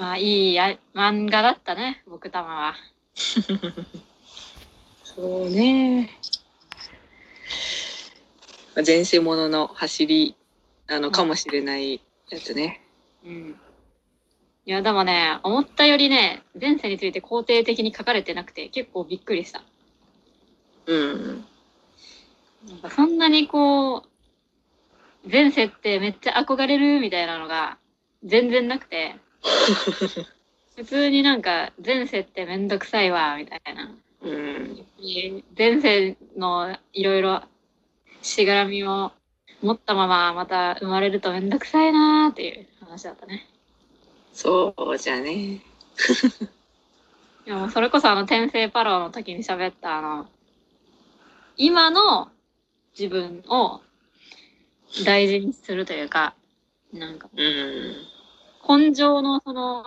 まあ、いいや漫画だったね、僕たまは。そうね。前世ものの走り、あの、かもしれないやつね。うん。いや、でもね、思ったよりね、前世について肯定的に書かれてなくて、結構びっくりした。うん。なんかそんなにこう、前世ってめっちゃ憧れるみたいなのが全然なくて、普通になんか前世ってめんどくさいわ、みたいな。うん。前世のいろいろしがらみを持ったまままた生まれるとめんどくさいなーっていう話だったね。そうじゃね。いやもうそれこそあの転生パローの時に喋ったあの、今の自分を大事にするというか、なんかうん。根性のその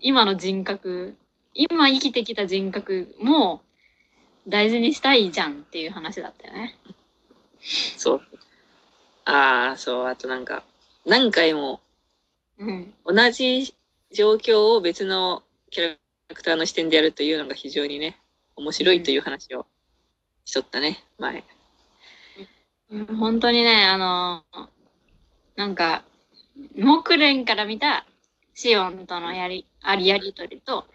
今の人格、今生きてきた人格も大事にしたいじゃんっていう話だったよね。そう。ああ、そう。あとなんか、何回もうん。同じ状況を別のキャラクターの視点でやるというのが非常にね、面白いという話をしとったね、前。うん本当にね、あの、なんか、木蓮から見たシオンとのやり、ありやりとりと、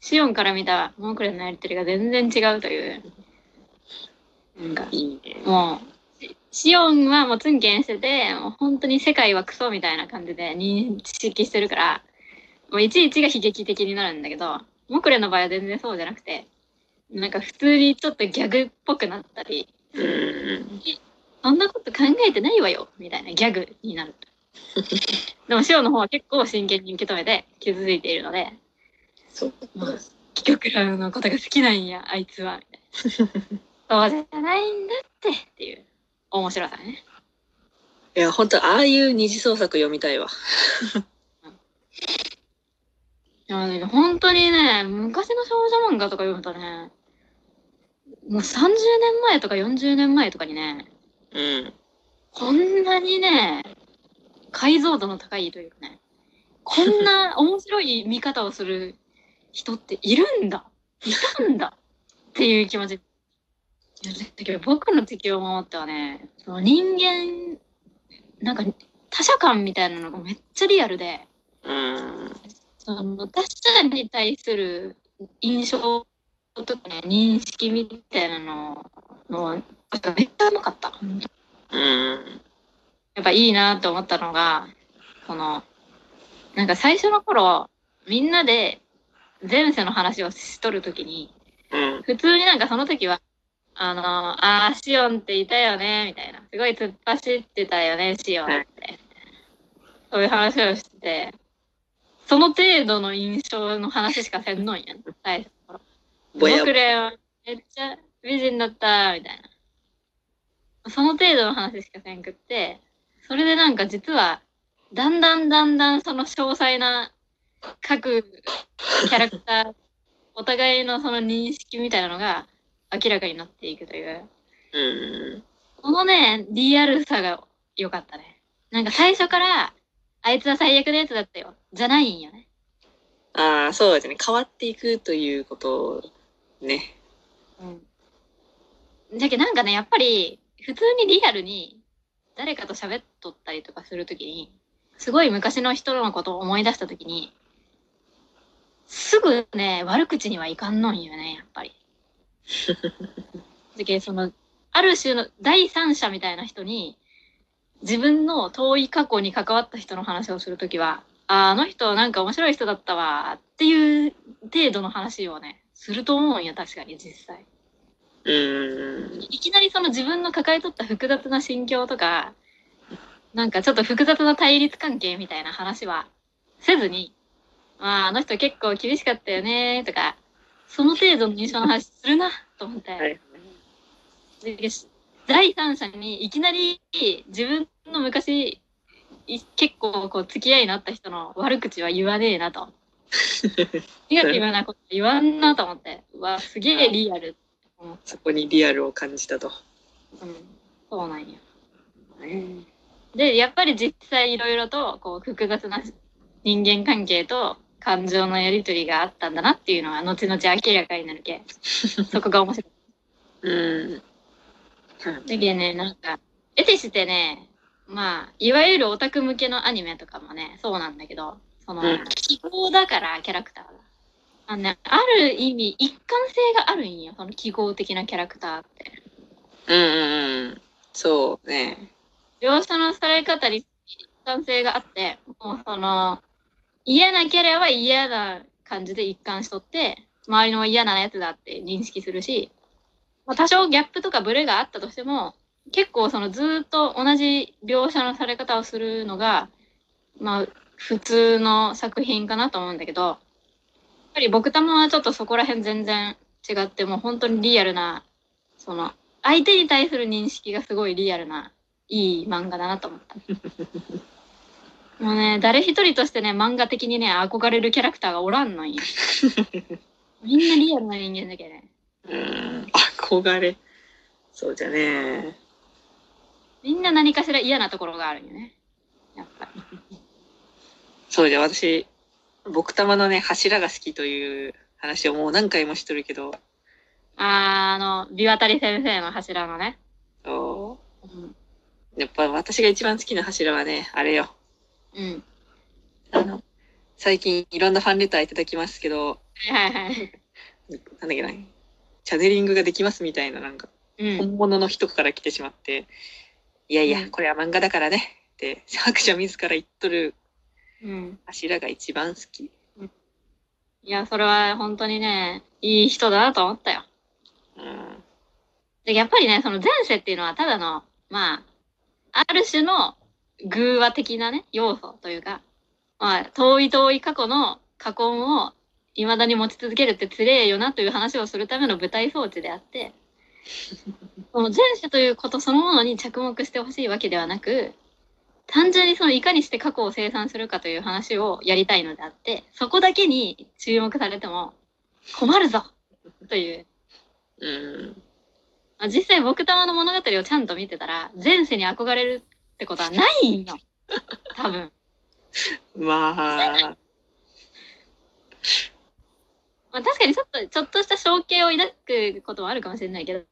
シオンから見た木蓮のやりとりが全然違うという。なんか、いいね。もう、シシオンはもうツンケンしてて、もう本当に世界はクソみたいな感じで認識してるから、もういちいちが悲劇的になるんだけど、木蓮の場合は全然そうじゃなくて、なんか普通にちょっとギャグっぽくなったり、うん。そんなこと考えてないわよみたいなギャグになる。でも、シオンの方は結構真剣に受け止めて傷ついているので、そう。まあ、キョクラのことが好きなんや、あいつは。みたいなそうじゃないんだってっていう面白さね。いや、本当ああいう二次創作読みたいわ。いやね本当にね、昔の少女漫画とか読むとね、もう30年前とか40年前とかにね、うん。こんなにね、解像度の高いというかね、こんな面白い見方をする人っているんだいたんだっていう気持ち。だけど僕の敵を守ってはね、その人間、なんか他者感みたいなのがめっちゃリアルで、うん。その他者に対する印象とかね、認識みたいなのの、めっちゃうまかった。うん。やっぱいいなと思ったのが、その、なんか最初の頃、みんなで前世の話をしとるときに、うん。普通になんかその時は、あの、あー、シオンっていたよね、みたいな。すごい突っ走ってたよね、シオンって。そういう話をしてて、その程度の印象の話しかせんのんやん、最初の頃。僕らはめっちゃ美人だった、みたいな。その程度の話しかせんくって、それでなんか実は、だんだんだんだんその詳細な各キャラクター、お互いのその認識みたいなのが明らかになっていくという。うん。このね、リアルさが良かったね。なんか最初から、あいつは最悪なやつだったよ。じゃないんよね。ああ、そうですね。変わっていくということね。うん。だけどなんかね、やっぱり、普通にリアルに、誰かと喋っとったりとかするときに、すごい昔の人のことを思い出したときに、すぐね、悪口にはいかんのんよね、やっぱり。だけどその、ある種の第三者みたいな人に、自分の遠い過去に関わった人の話をするときは、あーあの人なんか面白い人だったわっていう程度の話をね、すると思うんよ、確かに実際。うん。いきなりその自分の抱えとった複雑な心境とか、なんかちょっと複雑な対立関係みたいな話はせずに、まあ、あの人結構厳しかったよねとか、その程度の印象の話するなと思って、はい。で第三者にいきなり自分の昔い結構こう付き合いのあった人の悪口は言わねえなと。ネガティブなこと言わんなと思って、うわ、すげえリアルそこにリアルを感じたと。うん、そうなんや。で、やっぱり実際いろいろと、こう、複雑な人間関係と感情のやりとりがあったんだなっていうのは後々明らかになるけ そこが面白い。うん。だけどね、なんか、得てしてね、まあ、いわゆるオタク向けのアニメとかもね、そうなんだけど、その、うんだから、キャラクターが。あのね、ある意味、一貫性があるんよ、その記号的なキャラクターって。うんうんうん。そうね。描写のされ方に一貫性があって、もうその、嫌なキャラは嫌な感じで一貫しとって、周りの嫌なやつだって認識するし、まあ、多少ギャップとかブレがあったとしても、結構そのずーっと同じ描写のされ方をするのが、まあ、普通の作品かなと思うんだけど、ぱり僕たまはちょっとそこら辺全然違って、もう本当にリアルな、その、相手に対する認識がすごいリアルな、いい漫画だなと思った。もうね、誰一人としてね、漫画的にね、憧れるキャラクターがおらんのんよ。みんなリアルな人間だけどね。うん。憧れ。そうじゃね。みんな何かしら嫌なところがあるんよね。やっぱり。そうじゃ、私、僕玉のね、柱が好きという話をもう何回もしとるけど、あー、あの、ビワタリ先生の柱のね。そうん。うやっぱ私が一番好きな柱はね、あれよ。うん。あの、最近いろんなファンレターいただきますけど、はいはいはい。なんだっけな、チャネリングができますみたいな、なんか、うん。本物の人から来てしまって、いやいうや、んこれは漫画だからね、って、作者自ら言っとるうん。柱が一番好き。いや、それは本当にね、いい人だなと思ったよ。うん。で、やっぱりね、その前世っていうのはただの、まあ、ある種の偶話的なね、要素というか、まあ、遠い遠い過去の過根を未だに持ち続けるってつれえよなという話をするための舞台装置であって、その前世ということそのものに着目してほしいわけではなく、単純にそのいかにして過去を生産するかという話をやりたいのであって、そこだけに注目されても困るぞといううん。まあ実際僕玉の物語をちゃんと見てたら、前世に憧れるってことはないんよ。多分。まあ、まあ確かにちょっと、ちょっとした象形を抱くこともあるかもしれないけど、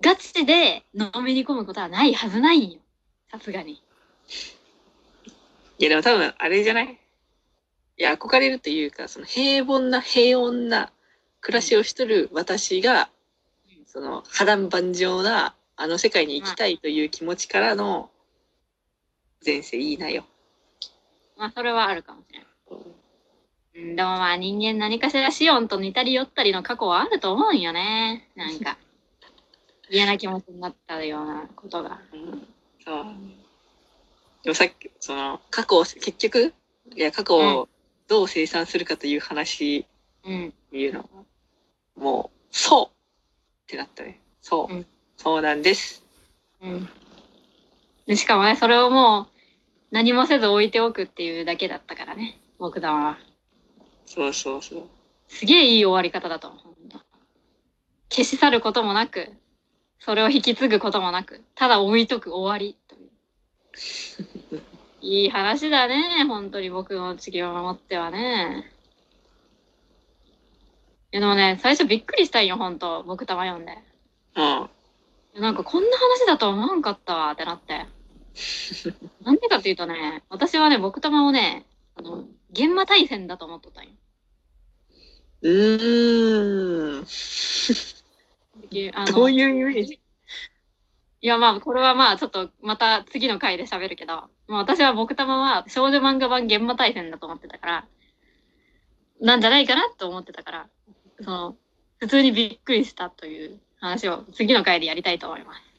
ガチでのめり込むことはないはずないんよ。さすがに。いやでも多分あれじゃない？いや、憧れるというか、その平凡な平穏な暮らしをしとる私が、その波乱万丈なあの世界に行きたいという気持ちからの前世いいなよ。まあそれはあるかもしれない。うん、でもまあ人間何かしらシオンと似たり寄ったりの過去はあると思うんよね。なんか。嫌な気持ちになったようなことが。うんそう。でもさっき、その、過去を、結局、いや、過去をどう生産するかという話うん。いうのは、もう、そうってなったね。そう。うんそうなんです。うん。で、しかもね、それをもう何もせず置いておくっていうだけだったからね、僕玉は。そうそうそう。すげえいい終わり方だと思う。消し去ることもなく、それを引き継ぐこともなく、ただ置いとく終わりという。いい話だね、本当に僕の地球を守ってはね。いやでもね、最初びっくりしたんよ、本当僕玉読んで。うん。なんかこんな話だとは思わんかったわってなって。なんでかっていうとね、私はね、僕玉をね、あの、現場対戦だと思っとったんよ。うーん。であのどういうイメージ？いやまあ、これはまあ、ちょっとまた次の回で喋るけど、まあ私は僕玉は少女漫画版現場大戦だと思ってたから、なんじゃないかなと思ってたから、その、普通にびっくりしたという話を次の回でやりたいと思います。